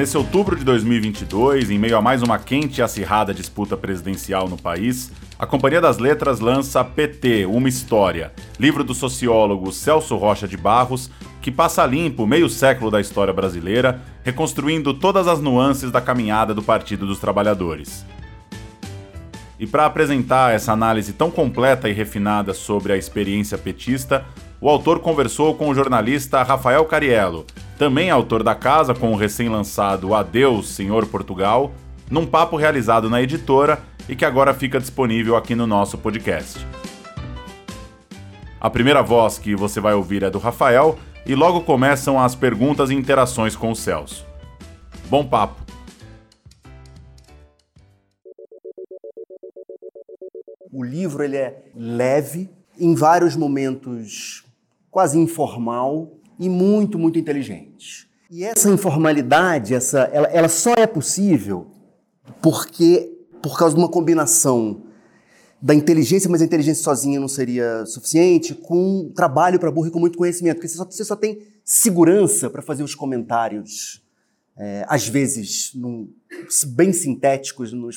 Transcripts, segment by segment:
nesse outubro de 2022, em meio a mais uma quente e acirrada disputa presidencial no país, a Companhia das Letras lança PT, Uma História, livro do sociólogo Celso Rocha de Barros, que passa limpo meio século da história brasileira, reconstruindo todas as nuances da caminhada do Partido dos Trabalhadores. E para apresentar essa análise tão completa e refinada sobre a experiência petista, o autor conversou com o jornalista Rafael Cariello, também autor da casa com o recém-lançado Adeus, Senhor Portugal, num papo realizado na editora e que agora fica disponível aqui no nosso podcast. A primeira voz que você vai ouvir é do Rafael e logo começam as perguntas e interações com o Celso. Bom papo! O livro ele é leve, em vários momentos quase informal e muito, muito inteligente. E essa informalidade, essa, ela, ela só é possível porque por causa de uma combinação da inteligência, mas a inteligência sozinha não seria suficiente, com trabalho para burro e com muito conhecimento, porque você só, você só tem segurança para fazer os comentários, é, às vezes num, bem sintéticos, num,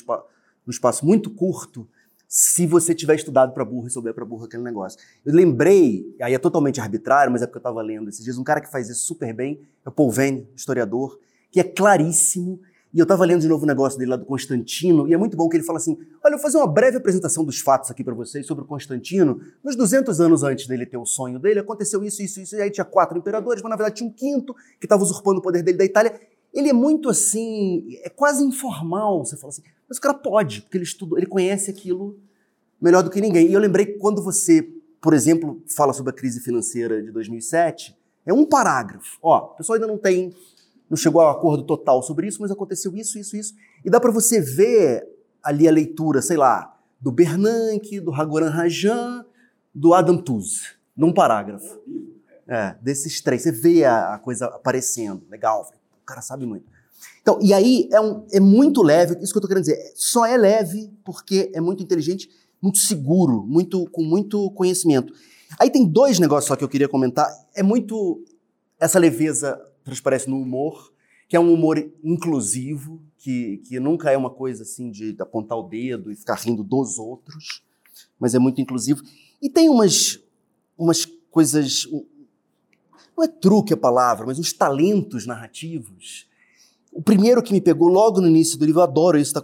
num espaço muito curto, se você tiver estudado para burro e souber para burro aquele negócio. Eu lembrei, aí é totalmente arbitrário, mas é porque eu estava lendo esses dias, um cara que faz isso super bem, é o Paul Venn, historiador, que é claríssimo, e eu estava lendo de novo o negócio dele lá do Constantino, e é muito bom que ele fala assim, olha, eu vou fazer uma breve apresentação dos fatos aqui para vocês sobre o Constantino. Nos 200 anos antes dele ter o sonho dele, aconteceu isso, isso, isso, e aí tinha quatro imperadores, mas na verdade tinha um quinto que estava usurpando o poder dele da Itália. Ele é muito assim, é quase informal, você fala assim, mas o cara pode, porque ele estudou, ele conhece aquilo melhor do que ninguém. E eu lembrei que quando você, por exemplo, fala sobre a crise financeira de 2007, é um parágrafo. Ó, o pessoal ainda não tem, não chegou ao acordo total sobre isso, mas aconteceu isso, isso, isso. E dá para você ver ali a leitura, sei lá, do Bernanke, do Hagoran Rajan, do Adam Tooze, num parágrafo. É, desses três. Você vê a, a coisa aparecendo. Legal, o cara sabe muito. Então, e aí é, um, é muito leve, isso que eu estou querendo dizer, só é leve porque é muito inteligente, muito seguro, muito com muito conhecimento. Aí tem dois negócios só que eu queria comentar. É muito essa leveza transparece no humor, que é um humor inclusivo, que, que nunca é uma coisa assim de apontar o dedo e ficar rindo dos outros, mas é muito inclusivo. E tem umas, umas coisas. Não é truque a palavra, mas uns talentos narrativos o primeiro que me pegou logo no início do livro, eu adoro isso,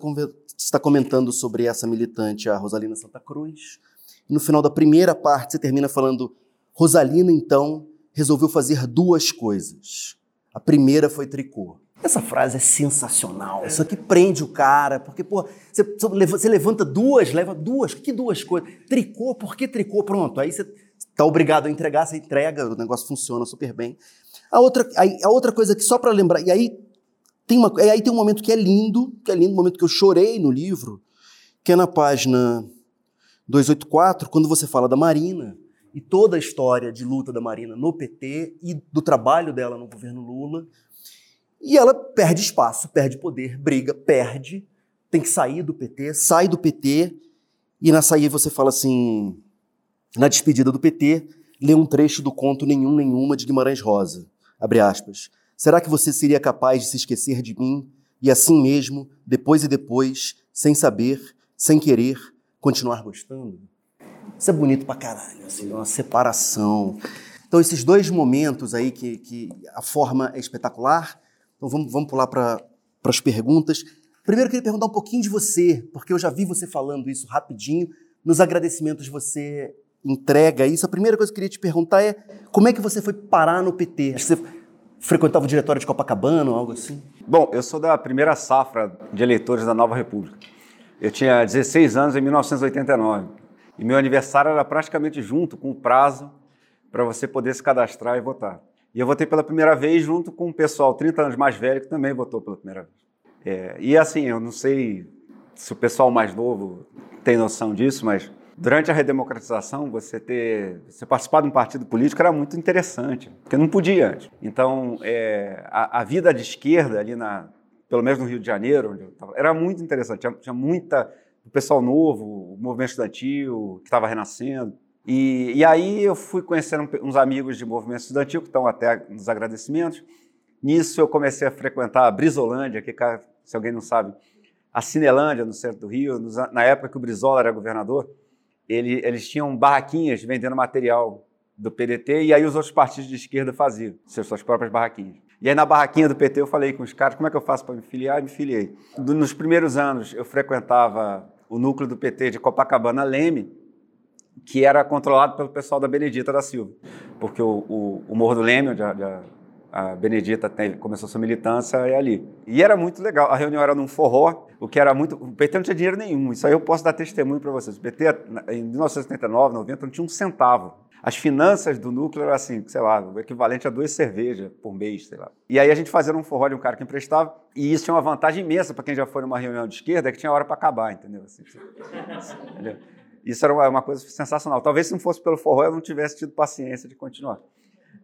está comentando sobre essa militante, a Rosalina Santa Cruz. No final da primeira parte, você termina falando: Rosalina, então, resolveu fazer duas coisas. A primeira foi tricô. Essa frase é sensacional. Isso aqui prende o cara, porque, pô, você, você levanta duas, leva duas, que duas coisas? Tricô, por que tricô? Pronto, aí você está obrigado a entregar, você entrega, o negócio funciona super bem. A outra, a, a outra coisa que só para lembrar, e aí tem uma, aí tem um momento que é lindo, que é lindo, um momento que eu chorei no livro, que é na página 284, quando você fala da Marina e toda a história de luta da Marina no PT e do trabalho dela no governo Lula. E ela perde espaço, perde poder, briga, perde, tem que sair do PT, sai do PT, e na saída você fala assim, na despedida do PT, lê um trecho do conto Nenhum Nenhuma de Guimarães Rosa, abre aspas. Será que você seria capaz de se esquecer de mim e assim mesmo, depois e depois, sem saber, sem querer, continuar gostando? Isso é bonito pra caralho, assim, uma separação. Então, esses dois momentos aí que, que a forma é espetacular. Então, vamos, vamos pular para as perguntas. Primeiro, eu queria perguntar um pouquinho de você, porque eu já vi você falando isso rapidinho. Nos agradecimentos você entrega isso. A primeira coisa que eu queria te perguntar é como é que você foi parar no PT? Acho que você frequentava o diretório de Copacabana ou algo assim? Bom, eu sou da primeira safra de eleitores da Nova República. Eu tinha 16 anos em 1989 e meu aniversário era praticamente junto com o prazo para você poder se cadastrar e votar. E eu votei pela primeira vez junto com um pessoal 30 anos mais velho que também votou pela primeira vez. É, e assim, eu não sei se o pessoal mais novo tem noção disso, mas durante a redemocratização, você ter, você participar de um partido político era muito interessante, porque não podia antes. Então, é, a, a, vida de esquerda ali na, pelo menos no Rio de Janeiro, onde eu tava, era muito interessante. Tinha, tinha muita o pessoal novo, o movimento estudantil que estava renascendo. E, e, aí eu fui conhecendo uns amigos de movimento estudantil que estão até nos agradecimentos. Nisso eu comecei a frequentar a Brisolândia, que se alguém não sabe, a Cinelândia, no centro do Rio. Na época que o Brizola era governador, ele, eles tinham barraquinhas vendendo material do PDT e aí os outros partidos de esquerda faziam suas próprias barraquinhas. E aí na barraquinha do PT eu falei com os caras, como é que eu faço para me filiar? E me filiei. Nos primeiros anos eu frequentava o núcleo do PT de Copacabana Leme, que era controlado pelo pessoal da Benedita da Silva, porque o, o, o Morro do Leme, onde a, a Benedita tem, começou sua militância, é ali. E era muito legal. A reunião era num forró, o que era muito. O PT não tinha dinheiro nenhum. Isso aí eu posso dar testemunho para vocês. O PT, em 1979, 90, não tinha um centavo. As finanças do núcleo eram assim, sei lá, o equivalente a duas cervejas por mês, sei lá. E aí a gente fazia um forró de um cara que emprestava, e isso tinha uma vantagem imensa para quem já foi numa reunião de esquerda, é que tinha hora para acabar, entendeu? Assim, entendeu? Isso era uma, uma, coisa sensacional. Talvez se não fosse pelo forró eu não tivesse tido paciência de continuar.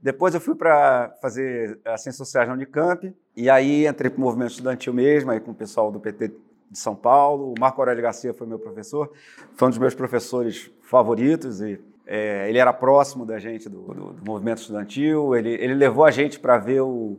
Depois eu fui para fazer as ciências sociais na Unicamp, e aí entrei para o movimento estudantil mesmo, aí com o pessoal do PT de São Paulo. O Marco Aurélio Garcia foi meu professor, foi um dos meus professores favoritos e é, ele era próximo da gente do, do, do movimento estudantil. Ele, ele, levou a gente para ver o,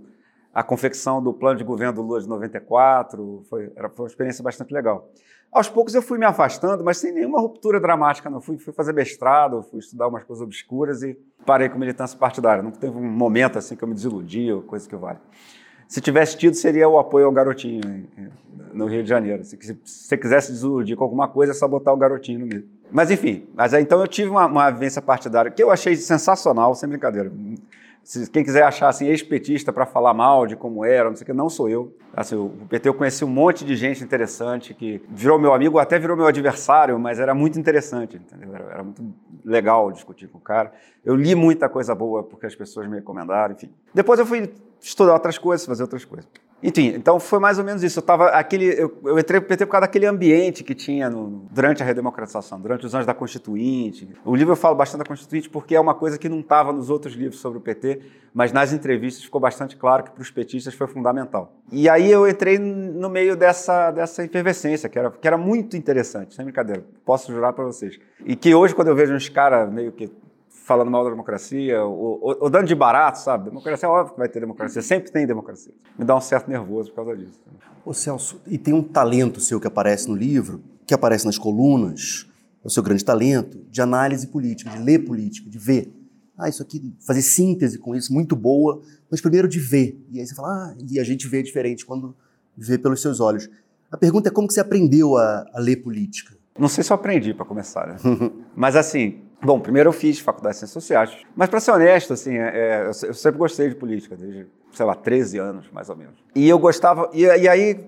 a confecção do plano de governo do Lula de 94. Foi, era, foi uma experiência bastante legal. Aos poucos eu fui me afastando, mas sem nenhuma ruptura dramática. Não fui, fui fazer mestrado, fui estudar umas coisas obscuras e parei com militância partidária. Não teve um momento assim que eu me desiludi ou coisa que vale. Se tivesse tido, seria o apoio ao garotinho no Rio de Janeiro. Se, você quisesse desiludir com alguma coisa, é só botar o garotinho no meio. Mas enfim, mas então eu tive uma, uma vivência partidária que eu achei sensacional, sem brincadeira. Se quem quiser achar assim, ex-petista para falar mal de como era, não sei o que, não sou eu. Assim, o PT eu conheci um monte de gente interessante que virou meu amigo, até virou meu adversário, mas era muito interessante, entendeu? Era, era muito legal discutir com o cara. Eu li muita coisa boa porque as pessoas me recomendaram, enfim. Depois eu fui estudar outras coisas, fazer outras coisas. Enfim, então foi mais ou menos isso. Eu, tava, aquele, eu, eu entrei para o PT por causa daquele ambiente que tinha no, durante a redemocratização, durante os anos da Constituinte. O livro eu falo bastante da Constituinte porque é uma coisa que não estava nos outros livros sobre o PT, mas nas entrevistas ficou bastante claro que para os petistas foi fundamental. E aí eu entrei no meio dessa, dessa efervescência, que era, que era muito interessante, sem brincadeira, posso jurar para vocês. E que hoje, quando eu vejo uns caras meio que falando mal da democracia, ou, ou, ou, dando de barato, sabe? Democracia é óbvio que vai ter democracia, sempre tem democracia. Me dá um certo nervoso por causa disso. Ô Celso, e tem um talento seu que aparece no livro, que aparece nas colunas, é o seu grande talento, de análise política, de ler política, de ver. Ah, isso aqui, fazer síntese com isso, muito boa, mas primeiro de ver. E aí você fala, ah, e a gente vê diferente quando vê pelos seus olhos. A pergunta é como que você aprendeu a, a ler política? Não sei se eu aprendi, para começar, né? mas assim, Bom, primeiro eu fiz faculdade de Ciências Sociais, mas para ser honesto, assim, é, é eu sempre gostei de política, desde, sei lá, 13 anos, mais ou menos. E eu gostava, e, e aí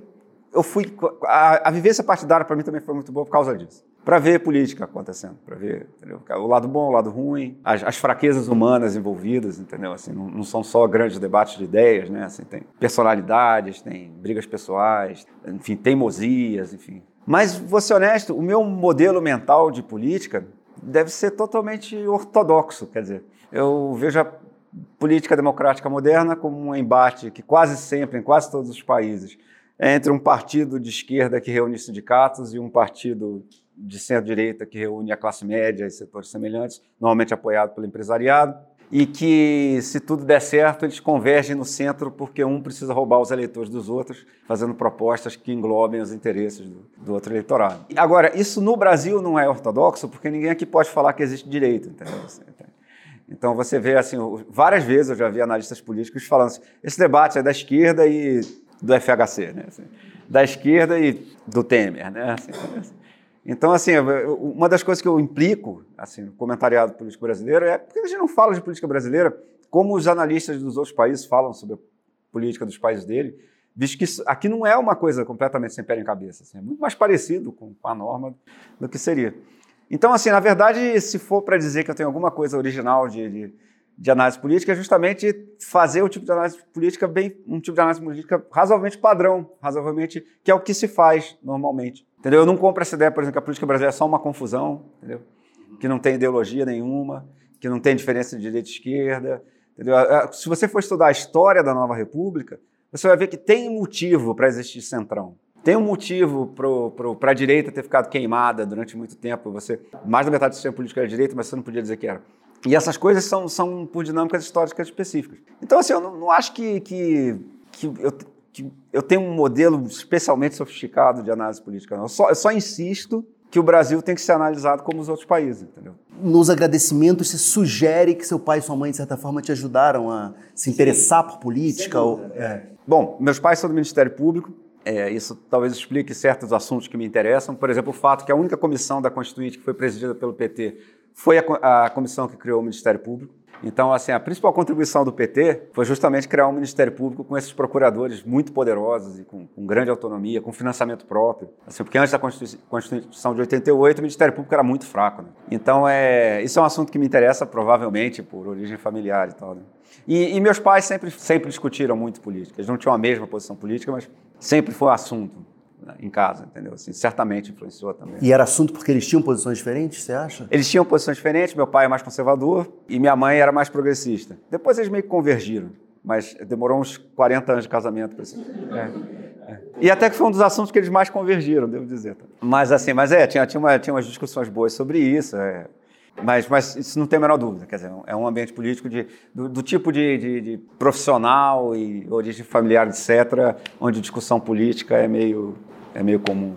eu fui, a, a vivência partidária para mim também foi muito boa por causa disso. Para ver política acontecendo, para ver entendeu? o lado bom, o lado ruim, as, as fraquezas humanas envolvidas, entendeu? Assim, não, não, são só grandes debates de ideias, né? Assim, tem personalidades, tem brigas pessoais, enfim, teimosias, enfim. Mas, vou ser honesto, o meu modelo mental de política deve ser totalmente ortodoxo. Quer dizer, eu vejo a política democrática moderna como um embate que quase sempre, em quase todos os países, é entre um partido de esquerda que reúne sindicatos e um partido de centro-direita que reúne a classe média e setores semelhantes, normalmente apoiado pelo empresariado e que, se tudo der certo, eles convergem no centro porque um precisa roubar os eleitores dos outros, fazendo propostas que englobem os interesses do, do outro eleitorado. Agora, isso no Brasil não é ortodoxo, porque ninguém aqui pode falar que existe direito, entendeu? Então você vê assim, várias vezes eu já vi analistas políticos falando assim, esse debate é da esquerda e do FHC, né? Assim, da esquerda e do Temer, né? Assim, então, assim, uma das coisas que eu implico assim, no comentariado político brasileiro é porque a gente não fala de política brasileira como os analistas dos outros países falam sobre a política dos países dele, visto que isso, aqui não é uma coisa completamente sem pé em cabeça, assim, é muito mais parecido com a norma do que seria. Então, assim, na verdade, se for para dizer que eu tenho alguma coisa original de, de, de, análise política, é justamente fazer o tipo de análise política bem, um tipo de análise política razoavelmente padrão, razoavelmente, que é o que se faz normalmente. Entendeu? Eu não compro essa ideia, por exemplo, que a política brasileira é só uma confusão, entendeu? que não tem ideologia nenhuma, que não tem diferença de direita e esquerda. Entendeu? Se você for estudar a história da nova república, você vai ver que tem motivo para existir centrão. Tem um motivo para a direita ter ficado queimada durante muito tempo. Você, mais da metade do sistema político era direita, mas você não podia dizer que era. E essas coisas são, são por dinâmicas históricas específicas. Então, assim, eu não, não acho que, que, que, eu, eu tenho um modelo especialmente sofisticado de análise política. Eu, só, eu só insisto que o Brasil tem que ser analisado como os outros países, entendeu? Nos agradecimentos, você sugere que seu pai e sua mãe, de certa forma, te ajudaram a se interessar Sim. por política? Ou... É. Bom, meus pais são do Ministério Público, é, isso talvez explique certos assuntos que me interessam. Por exemplo, o fato que a única comissão da Constituinte que foi presidida pelo PT foi a, a comissão que criou o Ministério Público. Então, assim, a principal contribuição do PT foi justamente criar um Ministério Público com esses procuradores muito poderosos e com, com grande autonomia, com financiamento próprio. Assim, porque antes da Constituição de 88, o Ministério Público era muito fraco. Né? Então, é, isso é um assunto que me interessa, provavelmente, por origem familiar e tal. Né? E, e, meus pais sempre, sempre discutiram muito política. Eles não tinham a mesma posição política, mas sempre foi assunto em casa, entendeu? Assim, certamente influenciou também. E era assunto porque eles tinham posições diferentes, você acha? Eles tinham posições diferentes, meu pai é mais conservador e minha mãe era mais progressista. Depois eles meio que convergiram, mas demorou uns 40 anos de casamento para isso. É, é. E até que foi um dos assuntos que eles mais convergiram, devo dizer. Mas assim, mas é, tinha, tinha, uma, tinha umas discussões boas sobre isso. É. Mas, mas isso não tem a menor dúvida, quer dizer, é um ambiente político de, do, do tipo de, de, de, profissional e origem familiar, etc., onde discussão política é meio é meio comum.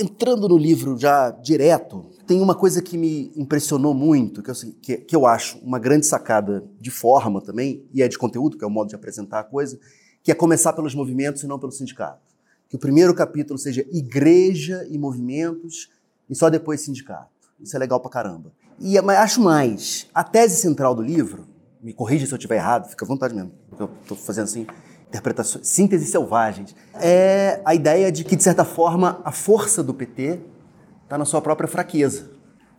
Entrando no livro já direto, tem uma coisa que me impressionou muito, que eu, que, que eu acho uma grande sacada de forma também, e é de conteúdo, que é o modo de apresentar a coisa, que é começar pelos movimentos e não pelo sindicato. Que o primeiro capítulo seja igreja e movimentos, e só depois sindicato. Isso é legal pra caramba. E acho mais, a tese central do livro, me corrija se eu estiver errado, fica à vontade mesmo, eu estou fazendo assim, interpretações, sínteses selvagens, é a ideia de que, de certa forma, a força do PT está na sua própria fraqueza,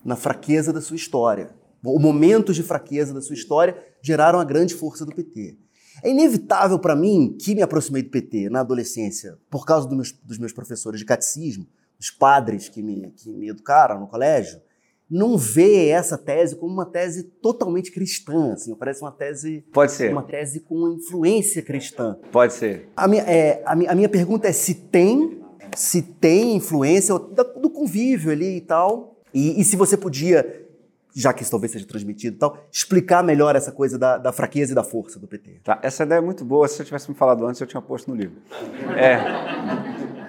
na fraqueza da sua história. Os momentos de fraqueza da sua história geraram a grande força do PT. É inevitável para mim, que me aproximei do PT na adolescência, por causa do meus, dos meus professores de catecismo, os padres que me, que me educaram no colégio, não vê essa tese como uma tese totalmente cristã, assim, parece uma tese pode ser uma tese com influência cristã. Pode ser. A minha, é, a minha, a minha pergunta é se tem se tem influência do convívio ali e tal, e, e se você podia já que isso talvez seja transmitido e tal, explicar melhor essa coisa da, da, fraqueza e da força do PT. Tá, essa ideia é muito boa. Se eu tivesse me falado antes, eu tinha posto no livro. É.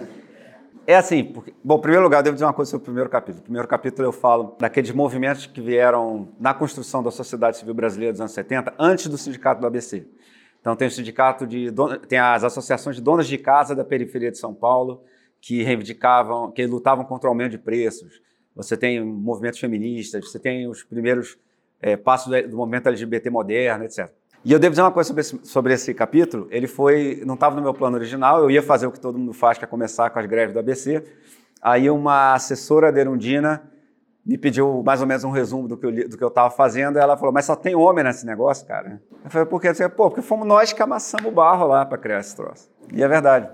É assim, porque, bom, em primeiro lugar, eu devo dizer uma coisa sobre o primeiro capítulo. No primeiro capítulo eu falo daqueles movimentos que vieram na construção da sociedade civil brasileira dos anos 70, antes do sindicato do ABC. Então tem o sindicato de tem as associações de donas de casa da periferia de São Paulo que reivindicavam, que lutavam contra o aumento de preços. Você tem movimentos feministas, você tem os primeiros é, passos do movimento LGBT moderno, etc. E eu devo dizer uma coisa sobre esse, sobre esse capítulo. Ele foi, não estava no meu plano original. Eu ia fazer o que todo mundo faz, que é começar com as greves do ABC. Aí uma assessora da Erundina me pediu mais ou menos um resumo do que eu do que eu estava fazendo. Ela falou: "Mas só tem homem nesse negócio, cara?" Eu falei: "Por quê?" Eu falei, Pô, porque fomos nós que amassamos o barro lá para criar esse troço. E é verdade.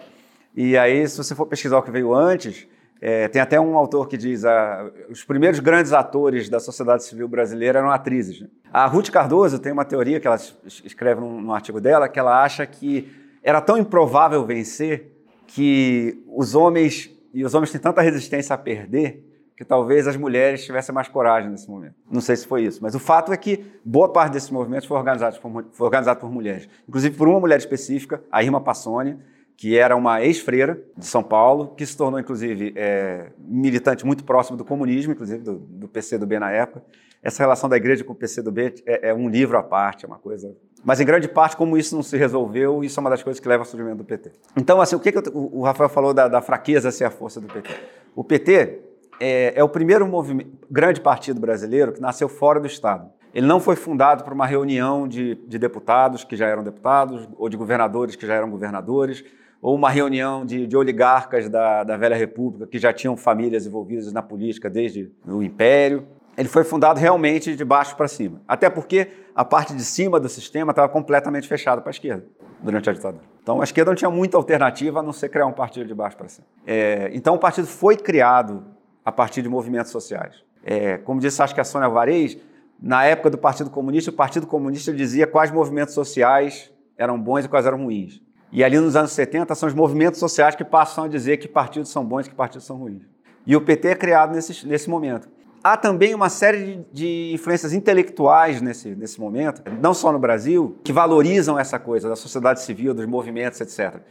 E aí, se você for pesquisar o que veio antes, é, tem até um autor que diz ah, os primeiros grandes atores da sociedade civil brasileira eram atrizes. Né? A Ruth Cardoso tem uma teoria que ela escreve num, num, artigo dela que ela acha que era tão improvável vencer que os homens e os homens têm tanta resistência a perder que talvez as mulheres tivessem mais coragem nesse momento. Não sei se foi isso, mas o fato é que boa parte desses movimentos foi organizado por, foi organizado por mulheres, inclusive por uma mulher específica, a Irma Passoni, que era uma ex-freira de São Paulo, que se tornou, inclusive, é, militante muito próximo do comunismo, inclusive do, do PCdoB na época. Essa relação da igreja com o PCdoB é, é um livro à parte, é uma coisa... Mas, em grande parte, como isso não se resolveu, isso é uma das coisas que leva ao surgimento do PT. Então, assim, o que, que eu, o Rafael falou da, da, fraqueza ser a força do PT? O PT é, é o primeiro grande partido brasileiro que nasceu fora do Estado. Ele não foi fundado por uma reunião de, de deputados que já eram deputados, ou de governadores que já eram governadores, ou uma reunião de, de oligarcas da, da velha república que já tinham famílias envolvidas na política desde o Império. Ele foi fundado realmente de baixo para cima. Até porque a parte de cima do sistema estava completamente fechada para a esquerda durante a ditadura. Então a esquerda não tinha muita alternativa a não ser criar um partido de baixo para cima. É, então o partido foi criado a partir de movimentos sociais. É, como disse acho que a Sônia Varez, na época do Partido Comunista, o Partido Comunista dizia quais movimentos sociais eram bons e quais eram ruins. E ali nos anos 70 são os movimentos sociais que passam a dizer que partidos são bons e que partidos são ruins. E o PT é criado nesse, nesse momento. há também uma série de, de, influências intelectuais nesse, nesse momento, não só no Brasil, que valorizam essa coisa da sociedade civil, dos movimentos, etc.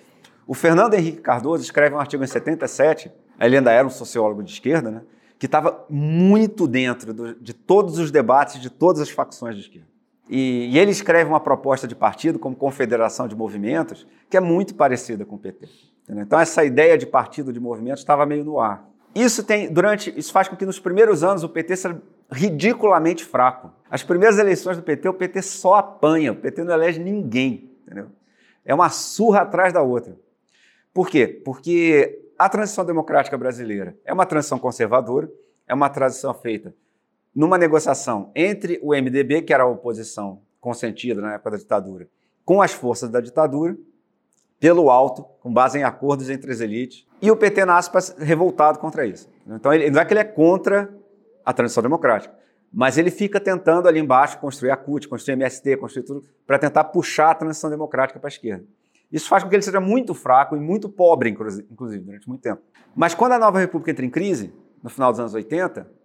O Fernando Henrique Cardoso escreve um artigo em 77, ele ainda era um sociólogo de esquerda, né, que estava muito dentro do, de todos os debates de todas as facções de esquerda. E, e, ele escreve uma proposta de partido como confederação de movimentos que é muito parecida com o PT. Entendeu? Então essa ideia de partido de movimentos estava meio no ar. Isso tem durante isso faz com que nos primeiros anos o PT seja ridiculamente fraco. As primeiras eleições do PT o PT só apanha, o PT não elege ninguém, entendeu? É uma surra atrás da outra. Por quê? Porque a transição democrática brasileira é uma transição conservadora, é uma transição feita numa negociação entre o MDB, que era a oposição consentida na época da ditadura, com as forças da ditadura, pelo alto, com base em acordos entre as elites, e o PT nasce revoltado contra isso. Então, ele, não é que ele é contra a transição democrática, mas ele fica tentando ali embaixo construir a CUT, construir MST, construir tudo, para tentar puxar a transição democrática para a esquerda. Isso faz com que ele seja muito fraco e muito pobre, inclusive, durante muito tempo. Mas quando a nova república entra em crise, no final dos anos 80,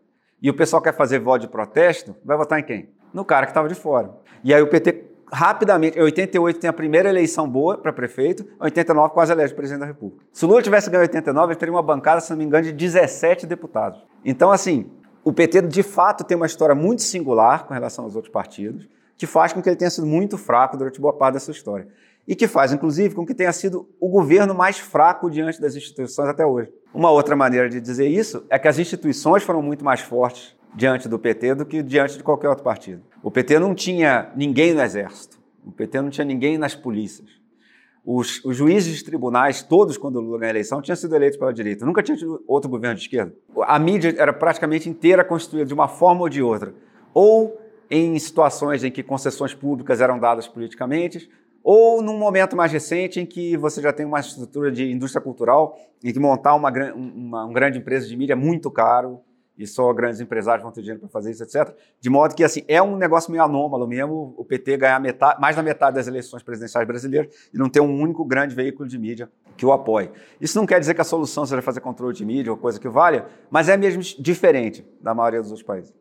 e o pessoal quer fazer voto de protesto, vai votar em quem? No cara que estava de fora. E aí o PT rapidamente, em 88 tem a primeira eleição boa para prefeito, em 89 quase elege presidente da República. Se o Lula tivesse ganho em 89, ele teria uma bancada, se não me engano, de 17 deputados. Então, assim, o PT de fato tem uma história muito singular com relação aos outros partidos, que faz com que ele tenha sido muito fraco durante boa parte dessa história. E que faz, inclusive, com que tenha sido o governo mais fraco diante das instituições até hoje. Uma outra maneira de dizer isso é que as instituições foram muito mais fortes diante do PT do que diante de qualquer outro partido. O PT não tinha ninguém no exército, o PT não tinha ninguém nas polícias. Os, os juízes de tribunais, todos quando Lula ganhou a eleição, tinham sido eleitos pela direita. Nunca tinha tido outro governo de esquerda. A mídia era praticamente inteira constituída de uma forma ou de outra. Ou em situações em que concessões públicas eram dadas politicamente, ou num momento mais recente em que você já tem uma estrutura de indústria cultural, em que montar uma, uma, uma grande empresa de mídia é muito caro, e só grandes empresários vão ter dinheiro para fazer isso, etc. De modo que assim é um negócio meio anômalo mesmo o PT ganhar metade, mais da metade das eleições presidenciais brasileiras e não ter um único grande veículo de mídia que o apoie. Isso não quer dizer que a solução seja fazer controle de mídia ou coisa que valha, mas é mesmo diferente da maioria dos outros países.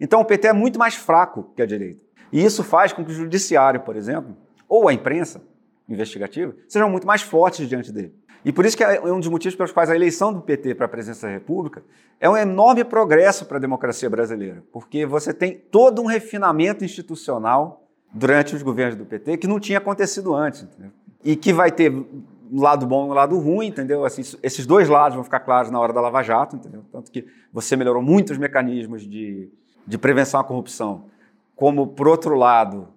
Então o PT é muito mais fraco que a direita. E isso faz com que o judiciário, por exemplo, ou a imprensa investigativa, sejam muito mais fortes diante dele. E por isso que é um dos motivos pelos quais a eleição do PT para a presidência da República é um enorme progresso para a democracia brasileira, porque você tem todo um refinamento institucional durante os governos do PT que não tinha acontecido antes, entendeu? e que vai ter um lado bom e um lado ruim, entendeu? Assim, esses dois lados vão ficar claros na hora da Lava Jato, entendeu? Tanto que você melhorou muito os mecanismos de, de prevenção à corrupção, como, por outro lado,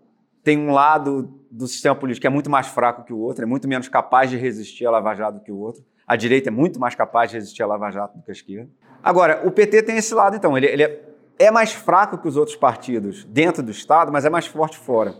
tem um lado do sistema político que é muito mais fraco que o outro, é muito menos capaz de resistir à Lava Jato que o outro. A direita é muito mais capaz de resistir à Lava Jato do que a esquerda. Agora, o PT tem esse lado, então. Ele, ele é, é mais fraco que os outros partidos dentro do Estado, mas é mais forte fora.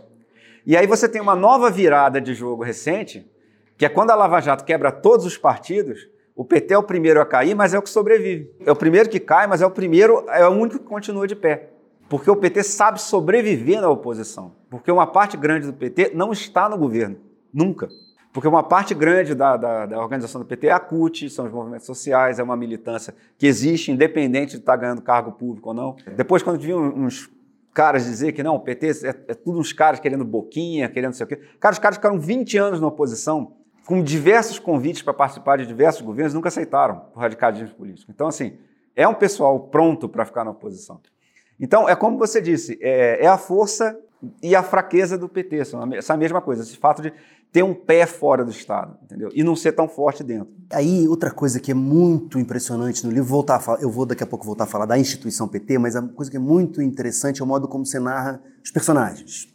E aí você tem uma nova virada de jogo recente, que é quando a Lava Jato quebra todos os partidos, o PT é o primeiro a cair, mas é o que sobrevive. É o primeiro que cai, mas é o primeiro, é o único que continua de pé. Porque o PT sabe sobreviver na oposição. Porque uma parte grande do PT não está no governo. Nunca. Porque uma parte grande da, da, da, organização do PT é a CUT, são os movimentos sociais, é uma militância que existe, independente de estar ganhando cargo público ou não. Depois, quando viam uns caras dizer que não, o PT é, é tudo uns caras querendo boquinha, querendo não sei o quê. Cara, os caras ficaram 20 anos na oposição, com diversos convites para participar de diversos governos, nunca aceitaram o radicalismo político. Então, assim, é um pessoal pronto para ficar na oposição. Então, é como você disse, é, é a força e a fraqueza do PT, são essa mesma coisa, esse fato de ter um pé fora do Estado, entendeu? E não ser tão forte dentro. Aí, outra coisa que é muito impressionante no livro, voltar falar, eu vou daqui a pouco voltar a falar da instituição PT, mas a coisa que é muito interessante é o modo como você narra os personagens.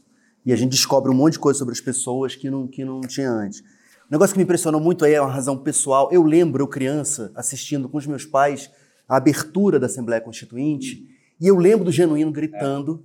E a gente descobre um monte de coisa sobre as pessoas que não, que não tinha antes. O negócio que me impressionou muito aí é uma razão pessoal. Eu lembro, eu criança, assistindo com os meus pais a abertura da Assembleia Constituinte, e eu lembro do Genuíno gritando,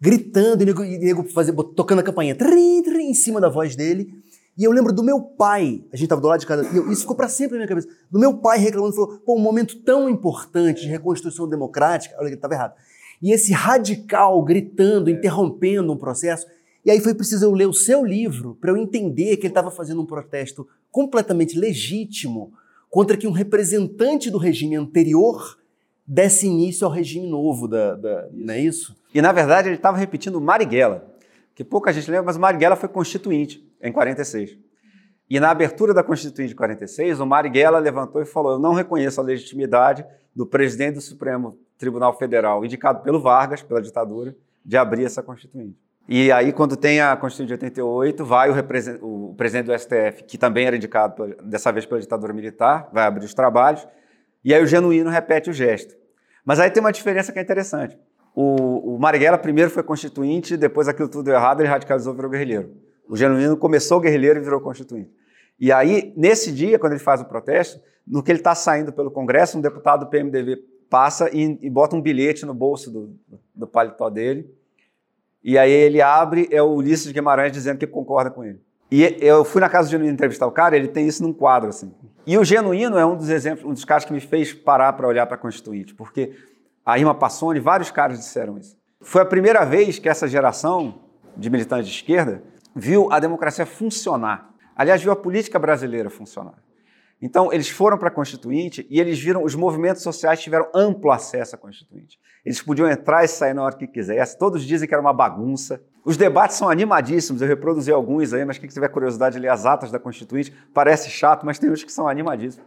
gritando, e nego, e nego fazer, tocando a campainha trim, trim, em cima da voz dele. E eu lembro do meu pai, a gente estava do lado de casa, e eu, isso ficou para sempre na minha cabeça, do meu pai reclamando, falou, pô, um momento tão importante de reconstrução democrática, olha, ele estava errado. E esse radical gritando, é. interrompendo um processo. E aí foi preciso eu ler o seu livro para eu entender que ele estava fazendo um protesto completamente legítimo contra que um representante do regime anterior desse início ao regime novo, da, da não é isso? E, na verdade, ele estava repetindo Marighella, que pouca gente lembra, mas Marighella foi constituinte em 46. E na abertura da Constituinte de 46, o Marighella levantou e falou: Eu não reconheço a legitimidade do presidente do Supremo Tribunal Federal, indicado pelo Vargas, pela ditadura, de abrir essa Constituinte. E aí, quando tem a Constituinte de 88, vai o, o presidente do STF, que também era indicado dessa vez pela ditadura militar, vai abrir os trabalhos, e aí o genuíno repete o gesto. Mas aí tem uma diferença que é interessante. O, o Marighella primeiro foi constituinte, depois aquilo tudo deu errado, ele radicalizou e virou guerrilheiro. O genuíno começou guerrilheiro e virou constituinte. E aí, nesse dia, quando ele faz o protesto, no que ele está saindo pelo Congresso, um deputado do PMDB passa e, e bota um bilhete no bolso do, do paletó dele. E aí ele abre, é o Ulisses Guimarães dizendo que concorda com ele. E eu fui na casa do Genuíno entrevistar o cara, ele tem isso num quadro assim. E o Genuíno é um dos exemplos, um dos caras que me fez parar para olhar para a Constituinte, porque a Irma Passoni, vários caras disseram isso. Foi a primeira vez que essa geração de militantes de esquerda viu a democracia funcionar. Aliás, viu a política brasileira funcionar. Então, eles foram para a Constituinte e eles viram, os movimentos sociais tiveram amplo acesso à Constituinte. Eles podiam entrar e sair na hora que quisessem. Todos dizem que era uma bagunça. Os debates são animadíssimos, eu reproduzi alguns aí, mas quem tiver curiosidade de ler as atas da Constituinte, parece chato, mas tem uns que são animadíssimos.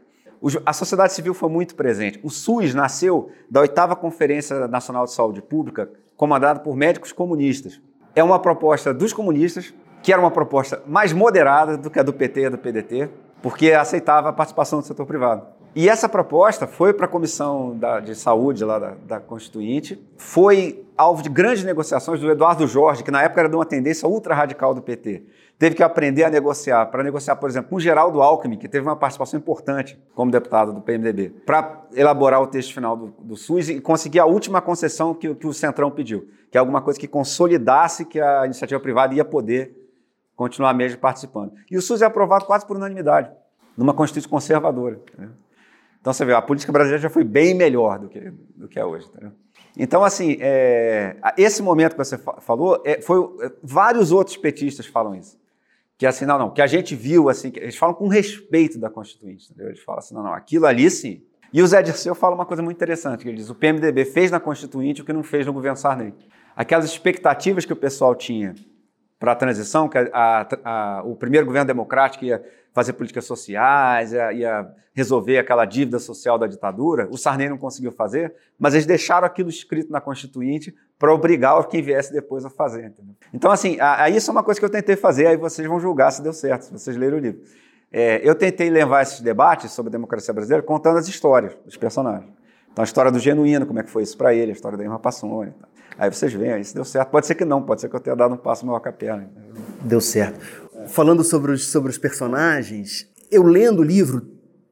A sociedade civil foi muito presente. O SUS nasceu da oitava Conferência Nacional de Saúde Pública, comandada por médicos comunistas. É uma proposta dos comunistas, que era uma proposta mais moderada do que a do PT e do PDT, porque aceitava a participação do setor privado. E essa proposta foi para a Comissão da, de Saúde lá da, da, Constituinte, foi alvo de grandes negociações do Eduardo Jorge, que na época era de uma tendência ultra radical do PT. Teve que aprender a negociar, para negociar, por exemplo, com Geraldo Alckmin, que teve uma participação importante como deputado do PMDB, para elaborar o texto final do, do, SUS e conseguir a última concessão que, que o Centrão pediu, que é alguma coisa que consolidasse que a iniciativa privada ia poder continuar mesmo participando. E o SUS é aprovado quase por unanimidade, numa Constituição conservadora. Então você vê, a política brasileira já foi bem melhor do que, do que é hoje. Então, assim, é, esse momento que você falou, é, foi, é, vários outros petistas falam isso. Que assim, não, não, que a gente viu, assim, eles falam com respeito da Constituinte, entendeu? Eles falam assim, não, não, aquilo ali sim. E o Zé Dirceu fala uma coisa muito interessante, que ele diz, o PMDB fez na Constituinte o que não fez no governo Sarney. Aquelas expectativas que o pessoal tinha para a transição, que a, a, a, o primeiro governo democrático ia fazer políticas sociais, ia, ia, resolver aquela dívida social da ditadura. O Sarney não conseguiu fazer, mas eles deixaram aquilo escrito na Constituinte para obrigar quem viesse depois a fazer. Entendeu? Então, assim, aí isso é uma coisa que eu tentei fazer, aí vocês vão julgar se deu certo, se vocês lerem o livro. É, eu tentei levar esses debates sobre a democracia brasileira contando as histórias dos personagens. Então, a história do Genuíno, como é que foi isso para ele, a história da Irma Passoni. Tá? Aí vocês veem, aí se deu certo. Pode ser que não, pode ser que eu tenha dado um passo maior com a perna. Deu certo. Falando sobre os, sobre os personagens, eu lendo o livro,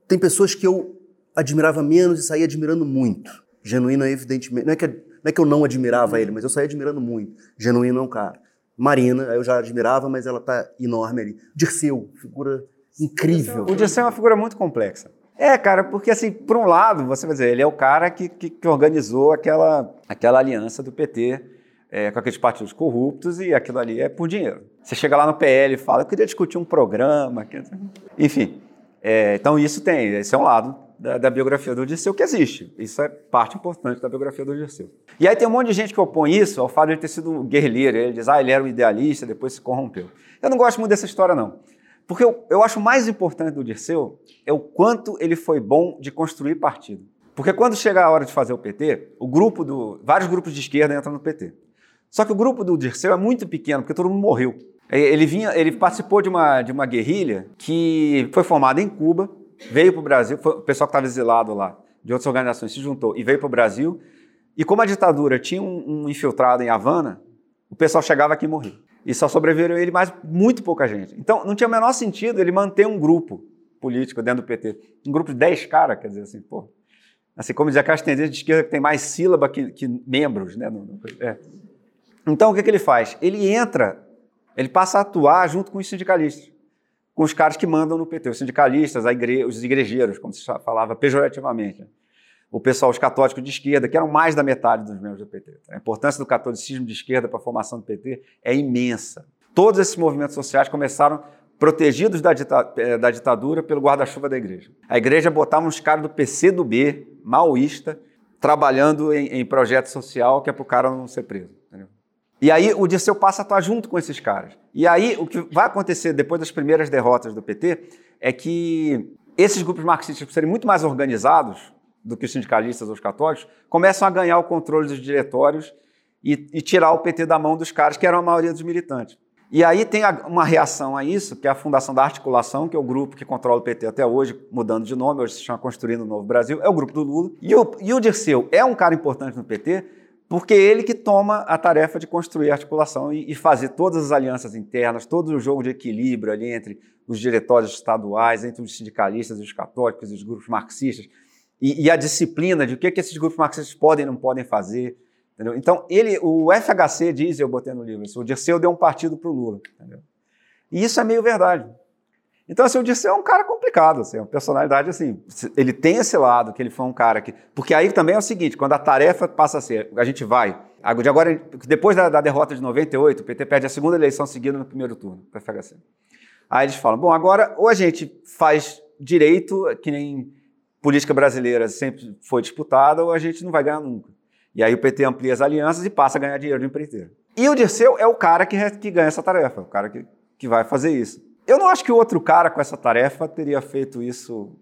tem pessoas que eu admirava menos e saí admirando muito. Genuíno, evidentemente. Não é, que, não é que eu não admirava ele, mas eu saí admirando muito. Genuíno é um cara. Marina, eu já admirava, mas ela tá enorme ali. Dirceu, figura incrível. O Dirceu é uma figura muito complexa. É, cara, porque assim, por um lado, você vai dizer, ele é o cara que, que, que organizou aquela, aquela aliança do PT é, com aqueles partidos corruptos e aquilo ali é por dinheiro. Você chega lá no PL e fala, eu queria discutir um programa. Enfim, é, então isso tem, esse é um lado da, da, biografia do Dirceu que existe. Isso é parte importante da biografia do Dirceu. E aí tem um monte de gente que opõe isso ao fato de ele ter sido guerrilheiro. Ele diz, ah, ele era um idealista, depois se corrompeu. Eu não gosto muito dessa história, não. Porque eu, eu acho mais importante do Dirceu é o quanto ele foi bom de construir partido. Porque quando chega a hora de fazer o PT, o grupo do. vários grupos de esquerda entram no PT. Só que o grupo do Dirceu é muito pequeno, porque todo mundo morreu. Ele, vinha, ele participou de uma, de uma guerrilha que foi formada em Cuba, veio para o Brasil, foi, o pessoal que estava exilado lá, de outras organizações, se juntou e veio para o Brasil. E como a ditadura tinha um, um infiltrado em Havana, o pessoal chegava aqui e morria. E só sobreviveram ele mais muito pouca gente. Então, não tinha o menor sentido ele manter um grupo político dentro do PT. Um grupo de 10 caras, quer dizer assim, pô. Assim, como dizia aquelas tendências de esquerda que tem mais sílaba que, que membros, né? É. Então, o que, que ele faz? Ele entra, ele passa a atuar junto com os sindicalistas, com os caras que mandam no PT, os sindicalistas, igre... os igrejeiros, como se falava pejorativamente. O pessoal, os católicos de esquerda, que eram mais da metade dos membros do PT. A importância do catolicismo de esquerda para a formação do PT é imensa. Todos esses movimentos sociais começaram protegidos da, dita eh, da ditadura pelo guarda-chuva da igreja. A igreja botava uns caras do PC do B, maoísta, trabalhando em, em projeto social que é para o cara não ser preso. Entendeu? E aí o Dirceu passa a atuar junto com esses caras. E aí o que vai acontecer depois das primeiras derrotas do PT é que esses grupos marxistas, por serem muito mais organizados do que os sindicalistas ou os católicos, começam a ganhar o controle dos diretórios e, e tirar o PT da mão dos caras que eram a maioria dos militantes. E aí tem uma reação a isso, que é a Fundação da Articulação, que é o grupo que controla o PT até hoje, mudando de nome, hoje se chama Construindo o Novo Brasil, é o grupo do Lula. E o, e o Dirceu é um cara importante no PT, porque é ele que toma a tarefa de construir a articulação e, e, fazer todas as alianças internas, todo o jogo de equilíbrio ali entre os diretórios estaduais, entre os sindicalistas, os católicos, os grupos marxistas, e, e a disciplina de o que, que esses grupos marxistas podem e não podem fazer. Entendeu? Então, ele, o FHC diz, eu botei no livro, o Dirceu deu um partido para o Lula. Entendeu? E isso é meio verdade. Então, assim, o Dirceu é um cara complicado, assim, é uma personalidade, assim, ele tem esse lado, que ele foi um cara que... Porque aí também é o seguinte, quando a tarefa passa a ser, a gente vai, de agora, depois da, da derrota de 98, o PT perde a segunda eleição seguida no primeiro turno, para o FHC. Aí eles falam, bom, agora ou a gente faz direito, que nem política brasileira sempre foi disputada, ou a gente não vai ganhar nunca. E aí o PT amplia as alianças e passa a ganhar dinheiro do empreiteiro. E o Dirceu é o cara que, que ganha essa tarefa, o cara que, que vai fazer isso. Eu não acho que outro cara com essa tarefa teria feito isso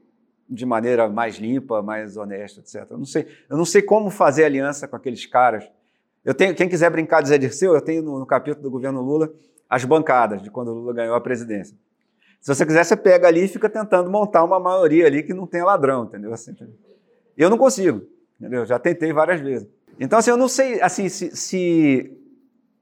de maneira mais limpa, mais honesta, etc. Eu não sei, eu não sei como fazer aliança com aqueles caras. Eu tenho, quem quiser brincar de Zé Dirceu, eu tenho no, no capítulo do governo Lula as bancadas de quando o Lula ganhou a presidência. Se você quiser, você pega ali e fica tentando montar uma maioria ali que não tenha ladrão, entendeu? Assim, eu não consigo, entendeu? Já tentei várias vezes. Então, assim, eu não sei, assim, se, se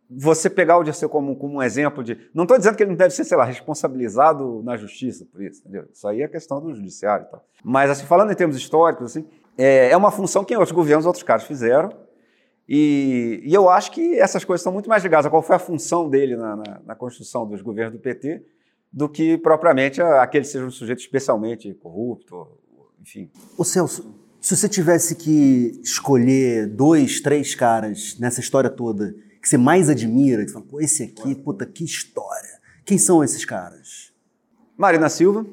você pegar o Dirceu como, como um exemplo de. Não estou dizendo que ele não deve ser, sei lá, responsabilizado na justiça por isso, entendeu? Isso aí é questão do judiciário e tal. Mas, assim, falando em termos históricos, assim, é, é uma função que outros governos, outros caras fizeram. E, e, eu acho que essas coisas são muito mais ligadas a qual foi a função dele na, na, na construção dos governos do PT do que propriamente aquele seja um sujeito especialmente corrupto, enfim. O Celso, se você tivesse que escolher dois, três caras nessa história toda que você mais admira, que você fala, pô, esse aqui, puta, que história. Quem são esses caras? Marina Silva.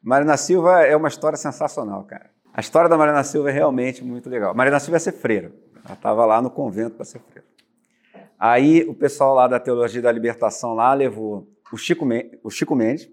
Marina Silva é uma história sensacional, cara. A história da Marina Silva é realmente muito legal. Marina Silva é ser freira. Ela estava lá no convento para ser freira. Aí o pessoal lá da Teologia da Libertação lá levou o Chico, o Chico Mendes,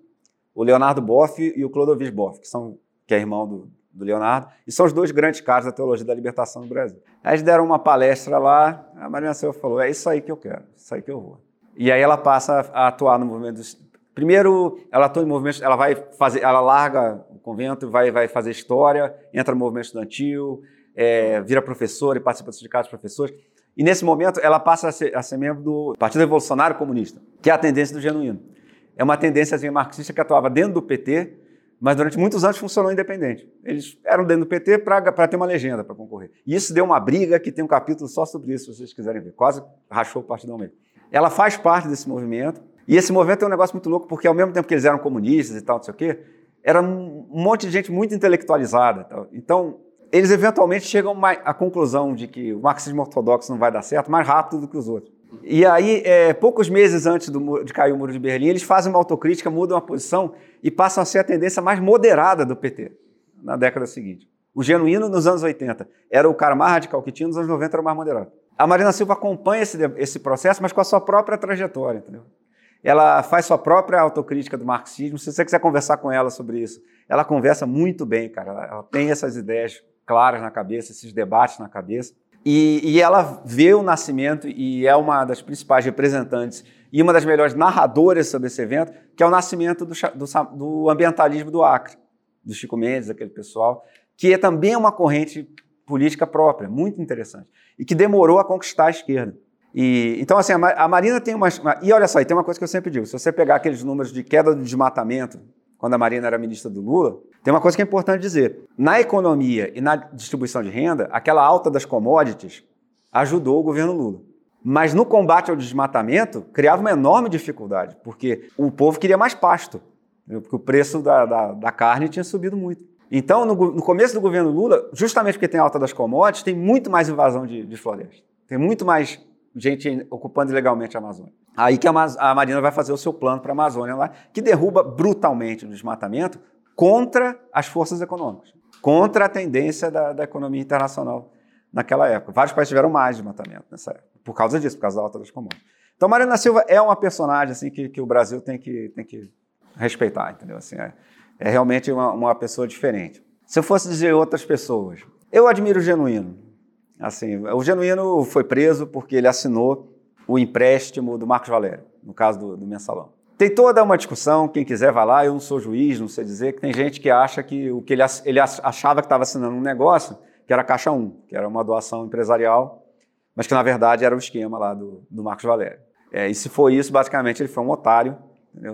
o Leonardo Boff e o Clodovis Boff, que, são, que é irmão do, do Leonardo, e são os dois grandes caras da teologia da libertação no Brasil. Aí eles deram uma palestra lá, a Marina Silva falou: é isso aí que eu quero, é isso aí que eu vou. E aí ela passa a atuar no movimento dos. Primeiro, ela atua em movimentos, ela vai fazer, ela larga o convento, vai, vai fazer história, entra no movimento estudantil, é, vira professora e participa do sindicato de professores. E nesse momento, ela passa a ser, a ser membro do Partido Revolucionário Comunista, que é a tendência do genuíno. É uma tendência marxista que atuava dentro do PT, mas durante muitos anos funcionou independente. Eles eram dentro do PT para ter uma legenda para concorrer. E isso deu uma briga que tem um capítulo só sobre isso, se vocês quiserem ver. Quase rachou o partido ao. Ela faz parte desse movimento, e esse movimento é um negócio muito louco, porque ao mesmo tempo que eles eram comunistas e tal, não sei o quê, era um monte de gente muito intelectualizada. Então, eles eventualmente chegam à conclusão de que o marxismo ortodoxo não vai dar certo mais rápido do que os outros. E aí, é, poucos meses antes do, de cair o muro de Berlim, eles fazem uma autocrítica, mudam a posição e passam a ser a tendência mais moderada do PT na década seguinte. O genuíno nos anos 80 era o cara mais radical que tinha, nos anos 90 era o mais moderado. A Marina Silva acompanha esse, esse processo, mas com a sua própria trajetória, entendeu? Ela faz sua própria autocrítica do marxismo. Se você quiser conversar com ela sobre isso, ela conversa muito bem, cara. Ela, ela tem essas ideias claras na cabeça, esses debates na cabeça. E, e, ela vê o nascimento e é uma das principais representantes e uma das melhores narradoras sobre esse evento, que é o nascimento do, do, do ambientalismo do Acre, do Chico Mendes, aquele pessoal, que é também uma corrente política própria, muito interessante, e que demorou a conquistar a esquerda. E, então, assim, a, Marina tem uma. E olha só, e tem uma coisa que eu sempre digo: se você pegar aqueles números de queda do desmatamento, quando a Marina era ministra do Lula, tem uma coisa que é importante dizer. Na economia e na distribuição de renda, aquela alta das commodities ajudou o governo Lula. Mas no combate ao desmatamento, criava uma enorme dificuldade, porque o povo queria mais pasto, porque o preço da, da, da carne tinha subido muito. Então, no, no, começo do governo Lula, justamente porque tem alta das commodities, tem muito mais invasão de, de floresta. Tem muito mais gente ocupando ilegalmente a Amazônia. Aí que a, Marina vai fazer o seu plano para a Amazônia lá, que derruba brutalmente o desmatamento, contra as forças econômicas, contra a tendência da, da economia internacional naquela época. Vários países tiveram mais desmatamento nessa época, por causa disso, por causa da alta das commodities. Então, Mariana Silva é uma personagem assim que, que o Brasil tem que, tem que respeitar, entendeu? Assim, é, é realmente uma, uma pessoa diferente. Se eu fosse dizer outras pessoas, eu admiro o Genuíno. Assim, o Genuíno foi preso porque ele assinou o empréstimo do Marcos Valério, no caso do, do mensalão. Tem toda uma discussão, quem quiser vai lá, eu não sou juiz, não sei dizer, que tem gente que acha que o que ele, ele achava que estava assinando um negócio, que era Caixa 1, que era uma doação empresarial, mas que na verdade era o esquema lá do, do Marcos Valério. É, e se for isso, basicamente ele foi um otário?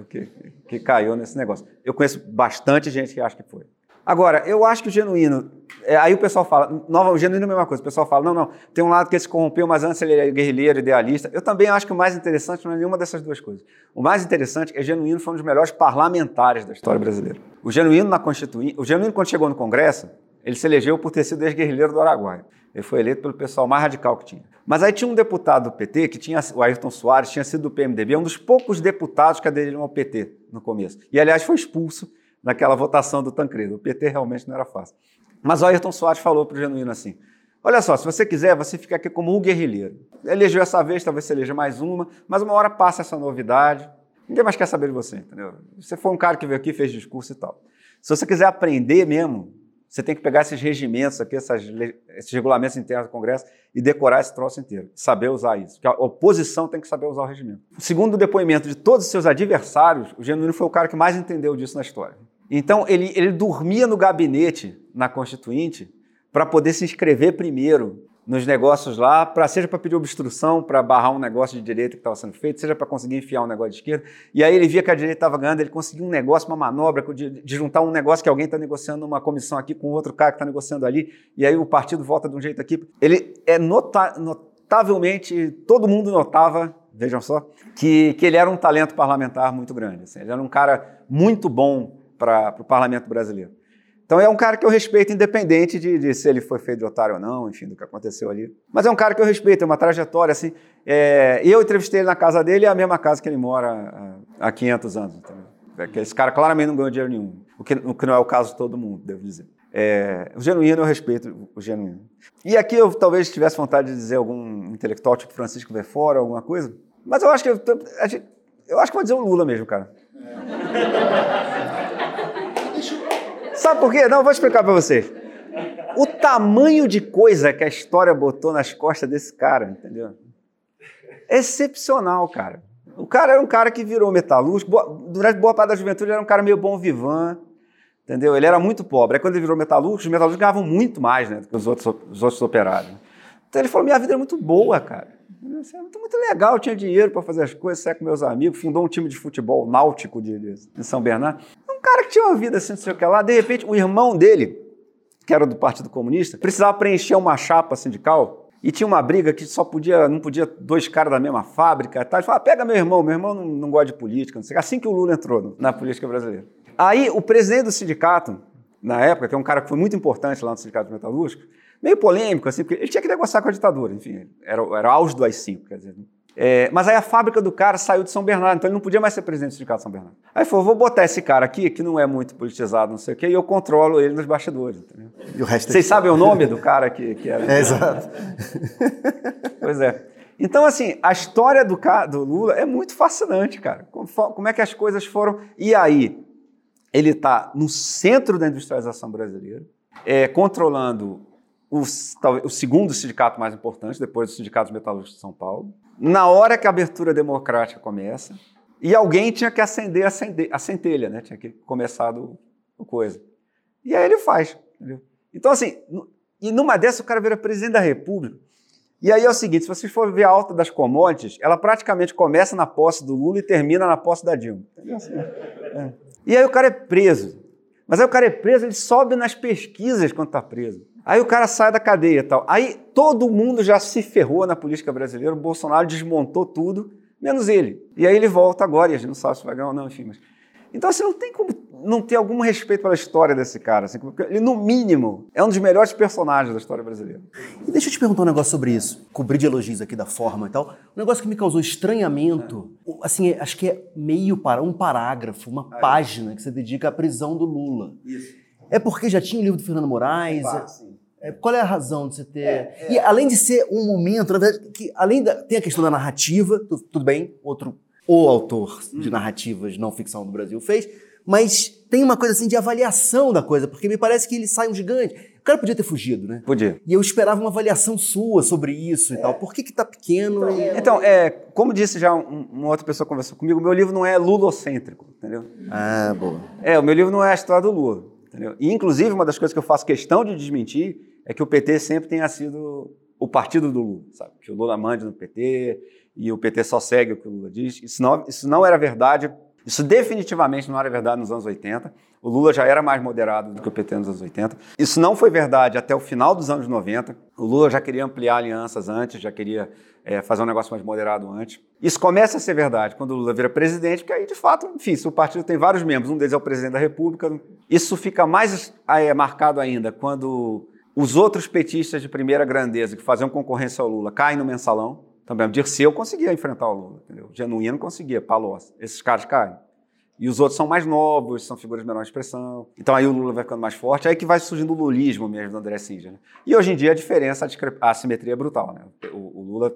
Que, que caiu nesse negócio. Eu conheço bastante gente que acha que foi. Agora, eu acho que o genuíno. É, aí o pessoal fala, nova, o genuíno é a mesma coisa. O pessoal fala, não, não, tem um lado que ele se corrompeu, mas antes ele é guerrilheiro, idealista. Eu também acho que o mais interessante não é nenhuma dessas duas coisas. O mais interessante é que genuíno foi um dos melhores parlamentares da história brasileira. O genuíno na Constituinte, o genuíno quando chegou no Congresso, ele se elegeu por ter sido ex-guerrilheiro do Araguaia. Ele foi eleito pelo pessoal mais radical que tinha. Mas aí tinha um deputado do PT, que tinha, o Ayrton Soares, tinha sido do PMDB, um dos poucos deputados que aderiram ao PT no começo. E, aliás, foi expulso naquela votação do Tancredo. O PT realmente não era fácil. Mas o Ayrton Soares falou para o Genuíno assim, olha só, se você quiser, você fica aqui como um guerrilheiro. Elegeu essa vez, talvez você eleja mais uma, mas uma hora passa essa novidade, ninguém mais quer saber de você, entendeu? Você foi um cara que veio aqui, fez discurso e tal. Se você quiser aprender mesmo, você tem que pegar esses regimentos aqui, essas, esses regulamentos internos do Congresso e decorar esse troço inteiro, saber usar isso. Porque a oposição tem que saber usar o regimento. Segundo o depoimento de todos os seus adversários, o Genuíno foi o cara que mais entendeu disso na história. Então, ele, ele dormia no gabinete na Constituinte para poder se inscrever primeiro nos negócios lá, pra, seja para pedir obstrução, para barrar um negócio de direita que estava sendo feito, seja para conseguir enfiar um negócio de esquerda. E aí ele via que a direita estava ganhando, ele conseguiu um negócio, uma manobra de, de juntar um negócio que alguém está negociando numa comissão aqui com outro cara que está negociando ali, e aí o partido volta de um jeito aqui. Ele é nota, notavelmente, todo mundo notava, vejam só, que, que ele era um talento parlamentar muito grande. Assim, ele era um cara muito bom para o parlamento brasileiro. Então é um cara que eu respeito, independente de, de, se ele foi feito de otário ou não, enfim, do que aconteceu ali. Mas é um cara que eu respeito, tem uma trajetória assim. É, eu entrevistei ele na casa dele, é a mesma casa que ele mora há, há 500 anos. Entendeu? É esse cara claramente não ganhou dinheiro nenhum, o que, o que não é o caso de todo mundo, devo dizer. É, o genuíno eu respeito o genuíno. E aqui eu talvez tivesse vontade de dizer algum intelectual tipo Francisco Verfora, alguma coisa, mas eu acho que eu, eu acho que vou dizer o Lula mesmo, cara. Sabe por quê? Não, eu vou explicar para vocês. O tamanho de coisa que a história botou nas costas desse cara, entendeu? Excepcional, cara. O cara era um cara que virou metalúrgico. Durante boa parte da juventude, era um cara meio bom vivant, entendeu? Ele era muito pobre. Aí quando ele virou metalúrgico, os metalúrgicos ganhavam muito mais né, do que os outros, os outros operários. Então ele falou: minha vida é muito boa, cara. É muito, muito legal, eu tinha dinheiro para fazer as coisas, sair com meus amigos, fundou um time de futebol náutico de, de São Bernardo cara que tinha uma vida assim, não sei o que lá, de repente o irmão dele, que era do Partido Comunista, precisava preencher uma chapa sindical e tinha uma briga que só podia, não podia dois caras da mesma fábrica e tal. Ele falou, ah, pega meu irmão, meu irmão não, não gosta de política, não sei Assim que o Lula entrou na política brasileira. Aí o presidente do sindicato, na época, que é um cara que foi muito importante lá no Sindicato Metalúrgico, meio polêmico, assim, porque ele tinha que negociar com a ditadura, enfim, era, era auge do AI-5, quer dizer, é, mas aí a fábrica do cara saiu de São Bernardo, então ele não podia mais ser presidente do Sindicato de São Bernardo. Aí falou: vou botar esse cara aqui, que não é muito politizado, não sei o quê, e eu controlo ele nos bastidores. Entendeu? E o resto é Vocês é sabem o nome do cara que, que era? É, exato. Pois é. Então, assim, a história do, do Lula é muito fascinante, cara. Como, como é que as coisas foram. E aí, ele está no centro da industrialização brasileira, é, controlando o, o segundo sindicato mais importante, depois dos sindicatos metalúrgicos de São Paulo na hora que a abertura democrática começa, e alguém tinha que acender a, centelha, né? Tinha que começar do, do coisa. E aí ele faz. Entendeu? Então, assim, e numa dessa o cara vira presidente da República. E aí é o seguinte: se vocês for ver a alta das commodities, ela praticamente começa na posse do Lula e termina na posse da Dilma. Assim, é. E aí o cara é preso. Mas aí o cara é preso, ele sobe nas pesquisas quando está preso. Aí o cara sai da cadeia e tal. Aí todo mundo já se ferrou na política brasileira, o Bolsonaro desmontou tudo, menos ele. E aí ele volta agora, e a gente não sabe se vai ganhar ou não, enfim. Mas... Então, assim, não tem como não ter algum respeito pela história desse cara. Assim, ele, no mínimo, é um dos melhores personagens da história brasileira. E deixa eu te perguntar um negócio sobre isso. Cobrir de elogios aqui da forma e tal. Um negócio que me causou estranhamento, é. assim, acho que é meio para um parágrafo, uma ah, página que você dedica à prisão do Lula. Isso. É porque já tinha o livro do Fernando Moraes? É, sim. É, qual é a razão de você ter. É, é... E além de ser um momento, na verdade, que além da. Tem a questão da narrativa, tudo bem, outro. O autor de narrativas não ficção do Brasil fez, mas tem uma coisa assim de avaliação da coisa, porque me parece que ele sai um gigante. O cara podia ter fugido, né? Podia. E eu esperava uma avaliação sua sobre isso e tal. Por que que tá pequeno? Então, e... então é, como disse já um, uma outra pessoa conversou comigo, meu livro não é lulocêntrico, entendeu? Ah, boa. É, o meu livro não é a história do Lula, entendeu? E inclusive uma das coisas que eu faço questão de desmentir é que o PT sempre tenha sido o partido do Lula, sabe? Que o Lula mande no PT e o PT só segue o que o Lula diz. Isso não, isso não era verdade isso definitivamente não era verdade nos anos 80. O Lula já era mais moderado do que o PT nos anos 80. Isso não foi verdade até o final dos anos 90. O Lula já queria ampliar alianças antes, já queria é, fazer um negócio mais moderado antes. Isso começa a ser verdade quando o Lula vira presidente, porque aí, de fato, enfim, se o partido tem vários membros, um deles é o presidente da República, isso fica mais é, marcado ainda quando os outros petistas de primeira grandeza que faziam concorrência ao Lula caem no mensalão. Também o Dirceu conseguia enfrentar o Lula, entendeu? Genuíno conseguia, Palocci. Esses caras caem. E os outros são mais novos, são figuras de menor expressão. Então aí o Lula vai ficando mais forte, aí que vai surgindo o lulismo mesmo do André Singer. Né? E hoje em dia a diferença, a, a assimetria é brutal. Né? O, o Lula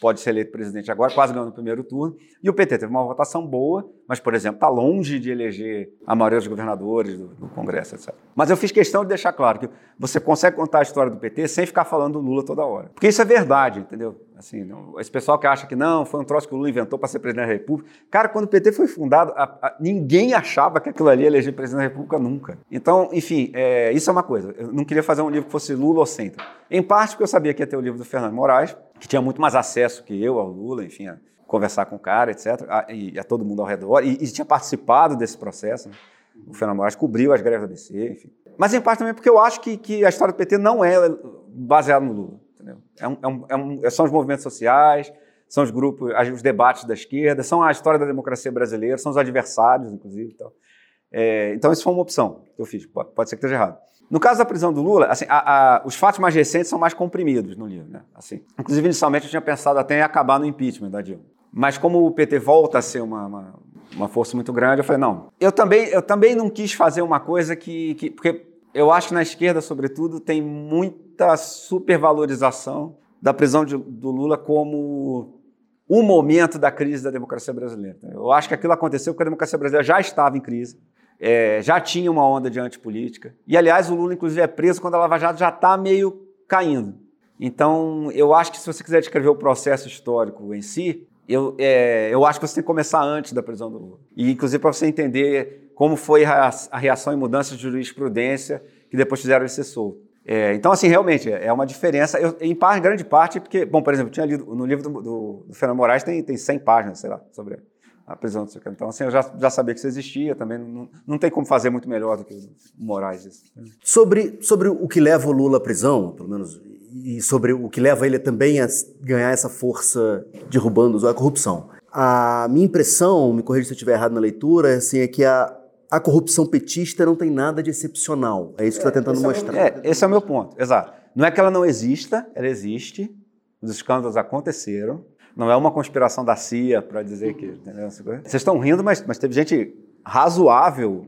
pode ser eleito presidente agora, quase ganhou no primeiro turno. E o PT teve uma votação boa, mas, por exemplo, está longe de eleger a maioria dos governadores do, do, Congresso, etc. Mas eu fiz questão de deixar claro que você consegue contar a história do PT sem ficar falando do Lula toda hora. Porque isso é verdade, entendeu? Assim, não, esse pessoal que acha que não, foi um troço que o Lula inventou para ser presidente da República. Cara, quando o PT foi fundado, a, a, ninguém achava que aquilo ali ia eleger presidente da República nunca. Então, enfim, é, isso é uma coisa. Eu não queria fazer um livro que fosse Lula ou centro. Em parte porque eu sabia que ia ter o livro do Fernando Moraes, que tinha muito mais acesso que eu ao Lula, enfim, a conversar com o cara, etc., a, e a todo mundo ao redor, e, e tinha participado desse processo. Né? O Fernando Moraes cobriu as greves da BC, enfim. Mas em parte também porque eu acho que, que a história do PT não é baseada no Lula. É um, é um, é um, são os movimentos sociais, são os grupos, os debates da esquerda, são a história da democracia brasileira, são os adversários, inclusive. Então, é, então isso foi uma opção que eu fiz. Pode, pode ser que esteja errado. No caso da prisão do Lula, assim, a, a, os fatos mais recentes são mais comprimidos no livro. Né? Assim, inclusive, inicialmente, eu tinha pensado até em acabar no impeachment da Dilma. Mas como o PT volta a ser uma, uma, uma, força muito grande, eu falei, não. Eu também, eu também não quis fazer uma coisa que, que... Porque eu acho que na esquerda, sobretudo, tem muita supervalorização da prisão de, do Lula como um momento da crise da democracia brasileira. Eu acho que aquilo aconteceu porque a democracia brasileira já estava em crise, é, já tinha uma onda de antipolítica. E, aliás, o Lula, inclusive, é preso quando a Lava Jato já está meio caindo. Então, eu acho que se você quiser descrever o processo histórico em si, eu, é, eu acho que você tem que começar antes da prisão do Lula. E, inclusive, para você entender como foi a, reação e mudança de jurisprudência que depois fizeram ele ser solto. É, então, assim, realmente, é uma diferença, eu, em parte, grande parte, porque, bom, por exemplo, tinha lido, no livro do, do, do Fernando Moraes tem, tem 100 páginas, sei lá, sobre a prisão do Então, assim, eu já, já sabia que isso existia também, não, não tem como fazer muito melhor do que o Moraes isso. Sobre, sobre o que leva o Lula à prisão, pelo menos, e sobre o que leva ele também a ganhar essa força derrubando a corrupção. A minha impressão, me corrija se eu estiver errado na leitura, assim, é que a, a corrupção petista não tem nada de excepcional. É isso que você está tentando mostrar. É, esse é o meu ponto, exato. Não é que ela não exista, ela existe, os escândalos aconteceram, não é uma conspiração da CIA para dizer que. Entendeu? Vocês estão rindo, mas, mas teve gente razoável,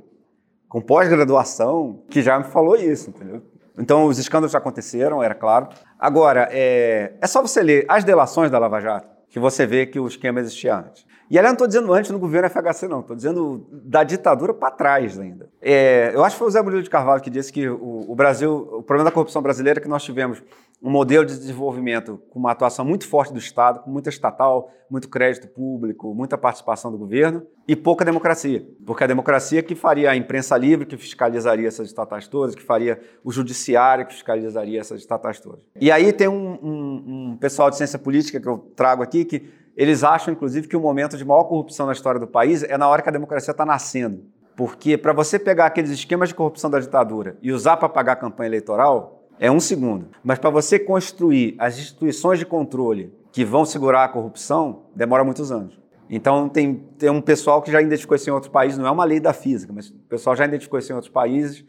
com pós-graduação, que já me falou isso, entendeu? Então, os escândalos já aconteceram, era claro. Agora, é, é só você ler as delações da Lava Jato, que você vê que o esquema existia antes. E aliás, não estou dizendo antes no governo FHC, não. Estou dizendo da ditadura para trás ainda. É, eu acho que foi o Zé Murilo de Carvalho que disse que o, o, Brasil, o problema da corrupção brasileira é que nós tivemos um modelo de desenvolvimento com uma atuação muito forte do Estado, com muita estatal, muito crédito público, muita participação do governo e pouca democracia. Porque a democracia que faria a imprensa livre, que fiscalizaria essas estatais todas, que faria o judiciário, que fiscalizaria essas estatais todas. E aí tem um, um, um pessoal de ciência política que eu trago aqui que eles acham, inclusive, que o momento de maior corrupção na história do país é na hora que a democracia está nascendo. Porque para você pegar aqueles esquemas de corrupção da ditadura e usar para pagar a campanha eleitoral, é um segundo. Mas para você construir as instituições de controle que vão segurar a corrupção, demora muitos anos. Então, tem, tem um pessoal que já identificou isso em outros países, não é uma lei da física, mas o pessoal já identificou isso em outros países,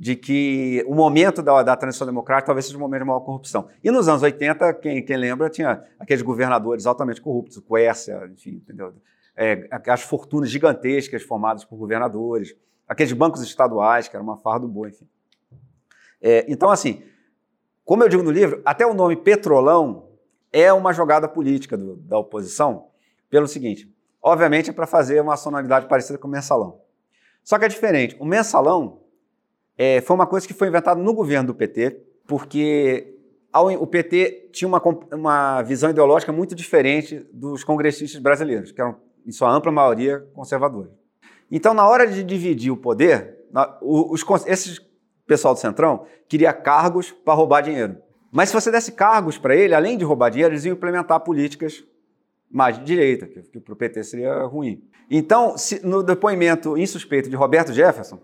de que o momento da, da, transição democrática talvez seja o momento de maior corrupção. E nos anos 80, quem, quem lembra, tinha aqueles governadores altamente corruptos, o Quércia, enfim, entendeu? É, as fortunas gigantescas formadas por governadores, aqueles bancos estaduais, que era uma farra do boi, enfim. É, então, assim, como eu digo no livro, até o nome Petrolão é uma jogada política do, da oposição, pelo seguinte: obviamente é para fazer uma sonoridade parecida com o mensalão. Só que é diferente. O mensalão é, foi uma coisa que foi inventada no governo do PT, porque ao, o PT tinha uma, uma visão ideológica muito diferente dos congressistas brasileiros, que eram, em sua ampla maioria, conservadores. Então, na hora de dividir o poder, na, os, esses pessoal do Centrão queria cargos para roubar dinheiro. Mas se você desse cargos para ele, além de roubar dinheiro, eles iam implementar políticas mais de direita, que, que para o PT seria ruim. Então, se, no depoimento insuspeito de Roberto Jefferson,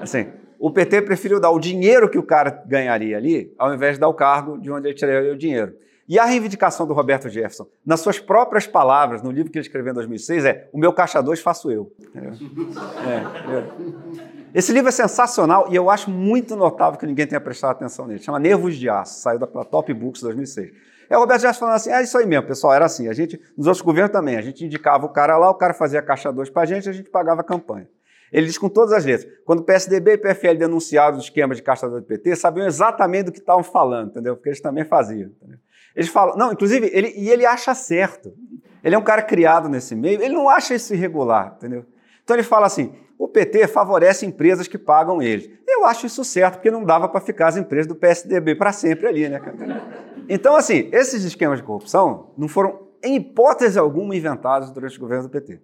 assim, o PT preferiu dar o dinheiro que o cara ganharia ali, ao invés de dar o cargo de onde ele tiraria o dinheiro. E a reivindicação do Roberto Jefferson, nas suas próprias palavras, no livro que ele escreveu em 2006, é: o meu caixa 2 faço eu. É, é. Esse livro é sensacional e eu acho muito notável que ninguém tenha prestado atenção nele. Chama Nervos de Aço, saiu da Top Books 2006. É o Roberto Jefferson falando assim: é isso aí mesmo, pessoal, era assim. A gente, nos outros governos também, a gente indicava o cara lá, o cara fazia caixa 2 para a gente, a gente pagava a campanha. Ele diz com todas as letras. Quando o PSDB e o PFL denunciaram os esquemas de 2 do PT, sabiam exatamente do que estavam falando, entendeu? Porque eles também faziam. Entendeu? Eles falam, não, inclusive, ele, e ele acha certo. Ele é um cara criado nesse meio, ele não acha isso irregular, entendeu? Então ele fala assim: o PT favorece empresas que pagam eles. Eu acho isso certo, porque não dava para ficar as empresas do PSDB para sempre ali, né, Então, assim, esses esquemas de corrupção não foram, em hipótese alguma, inventados durante o governo do PT.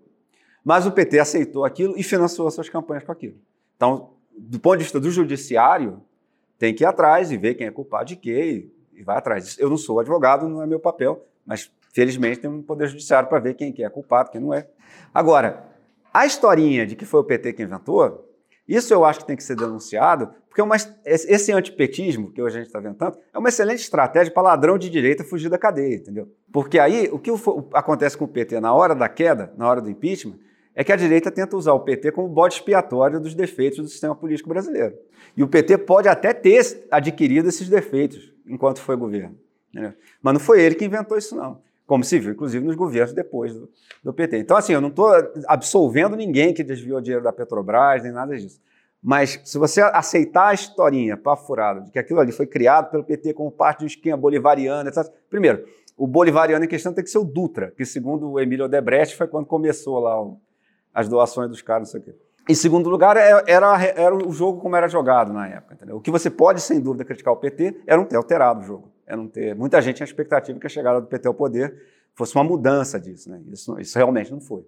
Mas o PT aceitou aquilo e financiou suas campanhas com aquilo. Então, do ponto de vista do judiciário, tem que ir atrás e ver quem é culpado de quê e vai atrás. Eu não sou advogado, não é meu papel, mas felizmente tem um poder judiciário para ver quem é culpado, quem não é. Agora, a historinha de que foi o PT que inventou, isso eu acho que tem que ser denunciado, porque é uma, esse antipetismo que hoje a gente está vendo tanto é uma excelente estratégia para ladrão de direita fugir da cadeia, entendeu? Porque aí o que acontece com o PT na hora da queda, na hora do impeachment, é que a direita tenta usar o PT como bode expiatório dos defeitos do sistema político brasileiro. E o PT pode até ter adquirido esses defeitos, enquanto foi governo. Mas não foi ele que inventou isso, não. Como se viu, inclusive, nos governos depois do, do PT. Então, assim, eu não estou absolvendo ninguém que desviou dinheiro da Petrobras, nem nada disso. Mas se você aceitar a historinha furada de que aquilo ali foi criado pelo PT como parte de um esquema bolivariano, etc. Primeiro, o bolivariano em questão tem que ser o Dutra, que segundo o Emílio Odebrecht foi quando começou lá o, as doações dos caras, não sei o quê. Em segundo lugar, é, era, era o jogo como era jogado na época. Entendeu? O que você pode, sem dúvida, criticar o PT era não ter alterado o jogo. Não ter... Muita gente tinha expectativa que a chegada do PT ao poder fosse uma mudança disso. Né? Isso, isso realmente não foi.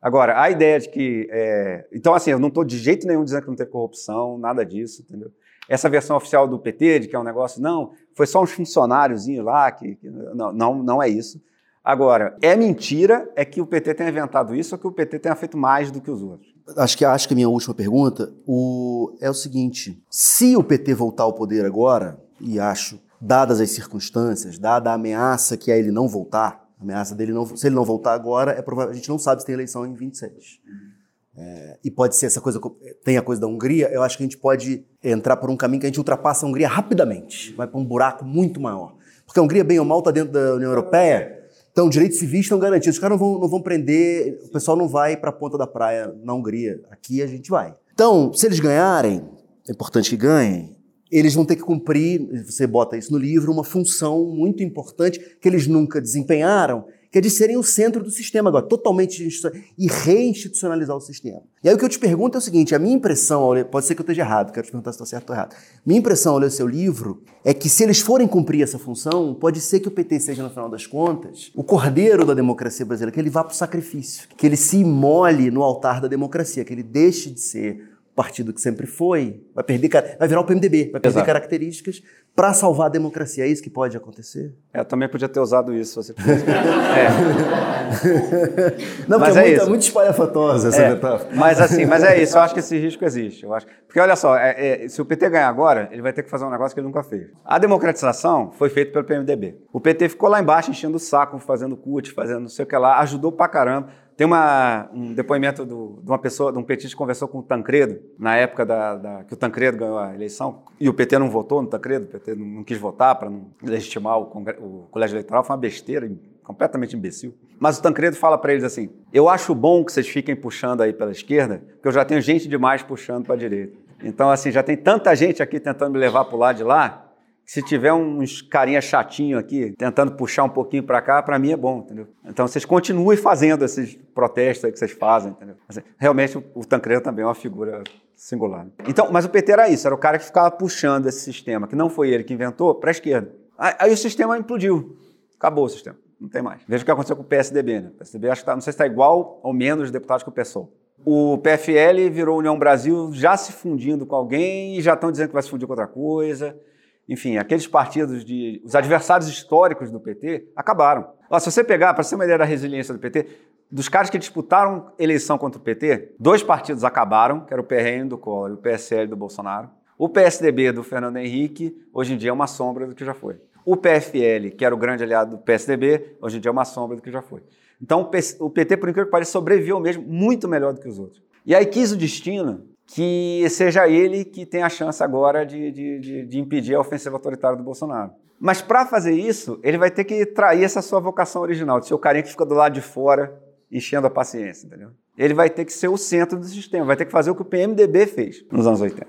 Agora, a ideia de que. É... Então, assim, eu não estou de jeito nenhum dizendo que não teve corrupção, nada disso, entendeu? Essa versão oficial do PT, de que é um negócio, não, foi só uns funcionários lá, que, que, não, não, não é isso. Agora, é mentira é que o PT tenha inventado isso ou que o PT tenha feito mais do que os outros? Acho que, acho que a minha última pergunta o, é o seguinte: se o PT voltar ao poder agora, e acho, dadas as circunstâncias, dada a ameaça que é ele não voltar, a ameaça dele não. Se ele não voltar agora, é provável, a gente não sabe se tem eleição em 26. É, e pode ser essa coisa, tem a coisa da Hungria, eu acho que a gente pode entrar por um caminho que a gente ultrapassa a Hungria rapidamente, vai para um buraco muito maior. Porque a Hungria, bem ou mal, está dentro da União Europeia, então, direitos civis estão garantidos. Os caras não vão, não vão prender, o pessoal não vai para a ponta da praia na Hungria. Aqui a gente vai. Então, se eles ganharem, é importante que ganhem, eles vão ter que cumprir, você bota isso no livro, uma função muito importante que eles nunca desempenharam, que é de serem o centro do sistema agora, totalmente e reinstitucionalizar o sistema. E aí o que eu te pergunto é o seguinte: a minha impressão, pode ser que eu esteja errado, quero te perguntar se está certo ou errado. Minha impressão ao ler o seu livro é que se eles forem cumprir essa função, pode ser que o PT seja, no final das contas, o cordeiro da democracia brasileira, que ele vá para o sacrifício, que ele se imole no altar da democracia, que ele deixe de ser partido que sempre foi, vai perder, vai virar o PMDB, vai perder Exato. características para salvar a democracia. É isso que pode acontecer? É, eu também podia ter usado isso. Você... é. Não, mas é, muito, é muito espalhafatosa essa é, metáfora. Mas assim, mas é isso. Eu acho que esse risco existe. Eu acho. Porque olha só, é, é, se o PT ganhar agora, ele vai ter que fazer um negócio que ele nunca fez. A democratização foi feita pelo PMDB. O PT ficou lá embaixo enchendo o saco, fazendo CUT, fazendo não sei o que lá, ajudou pra caramba. Tem uma, um depoimento do, de uma pessoa, de um petista que conversou com o Tancredo, na época da, da, que o Tancredo ganhou a eleição, e o PT não votou no Tancredo, o PT não, não quis votar para não legitimar o, o, colégio eleitoral, foi uma besteira, completamente imbecil. Mas o Tancredo fala para eles assim: eu acho bom que vocês fiquem puxando aí pela esquerda, porque eu já tenho gente demais puxando para a direita. Então, assim, já tem tanta gente aqui tentando me levar para o lado de lá, Se tiver uns carinha chatinho aqui, tentando puxar um pouquinho para cá, para mim é bom, entendeu? Então vocês continuem fazendo esses protestos que vocês fazem, entendeu? Realmente o Tancredo também é uma figura singular. Então, mas o PT era isso, era o cara que ficava puxando esse sistema, que não foi ele que inventou, para a esquerda. Aí, aí, o sistema implodiu. Acabou o sistema. Não tem mais. Veja o que aconteceu com o PSDB, né? O PSDB acho que tá, não sei se está igual ou menos deputados que o PSOL. O PFL virou União Brasil já se fundindo com alguém e já estão dizendo que vai se fundir com outra coisa. Enfim, aqueles partidos de. Os adversários históricos do PT acabaram. Ó, se você pegar, para ser uma ideia da resiliência do PT, dos caras que disputaram eleição contra o PT, dois partidos acabaram, que era o PRN do Collor e o PSL do Bolsonaro. O PSDB do Fernando Henrique, hoje em dia é uma sombra do que já foi. O PFL, que era o grande aliado do PSDB, hoje em dia é uma sombra do que já foi. Então o PT, por incrível que pareça, sobreviveu mesmo muito melhor do que os outros. E aí quis o destino que seja ele que tenha a chance agora de, de, de, de impedir a ofensiva autoritária do Bolsonaro. Mas para fazer isso, ele vai ter que trair essa sua vocação original, de ser o carinha que fica do lado de fora, enchendo a paciência, entendeu? Ele vai ter que ser o centro do sistema, vai ter que fazer o que o PMDB fez nos anos 80.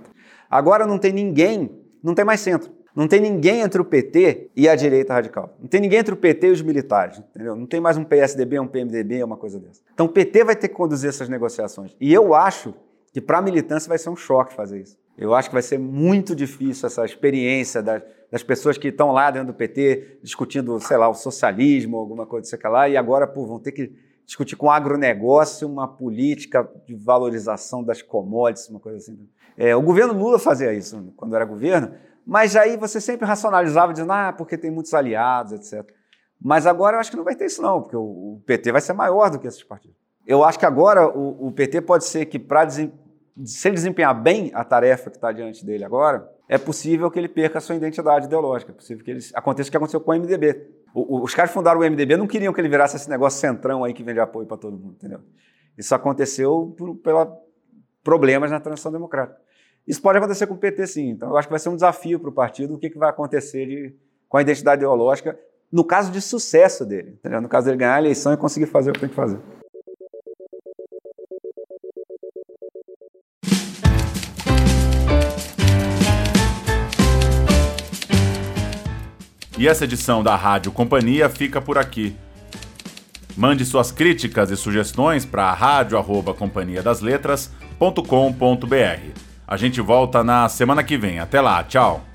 Agora não tem ninguém, não tem mais centro. Não tem ninguém entre o PT e a direita radical. Não tem ninguém entre o PT e os militares, entendeu? Não tem mais um PSDB, um PMDB, uma coisa dessa. Então o PT vai ter que conduzir essas negociações. E eu acho que para a militância vai ser um choque fazer isso. Eu acho que vai ser muito difícil essa experiência das, das pessoas que estão lá dentro do PT discutindo, sei lá, o socialismo, alguma coisa desse lá, e agora pô, vão ter que discutir com o agronegócio uma política de valorização das commodities, uma coisa assim. É, o governo Lula fazia isso quando era governo, mas aí você sempre racionalizava, dizendo, ah, porque tem muitos aliados, etc. Mas agora eu acho que não vai ter isso, não, porque o, PT vai ser maior do que esses partidos. Eu acho que agora o, o PT pode ser que, para se ele desempenhar bem a tarefa que está diante dele agora, é possível que ele perca a sua identidade ideológica. É possível que ele, aconteça o que aconteceu com o MDB. O, o, os caras que fundaram o MDB não queriam que ele virasse esse negócio centrão aí que vende apoio para todo mundo, entendeu? Isso aconteceu por, pela problemas na transição democrática. Isso pode acontecer com o PT, sim. Então, eu acho que vai ser um desafio para o partido o que, que vai acontecer de, com a identidade ideológica, no caso de sucesso dele. Entendeu? No caso dele ganhar a eleição e conseguir fazer o que tem que fazer. E essa edição da Rádio Companhia fica por aqui. Mande suas críticas e sugestões para rádio@companhiadasletras.com.br. A gente volta na semana que vem. Até lá, tchau!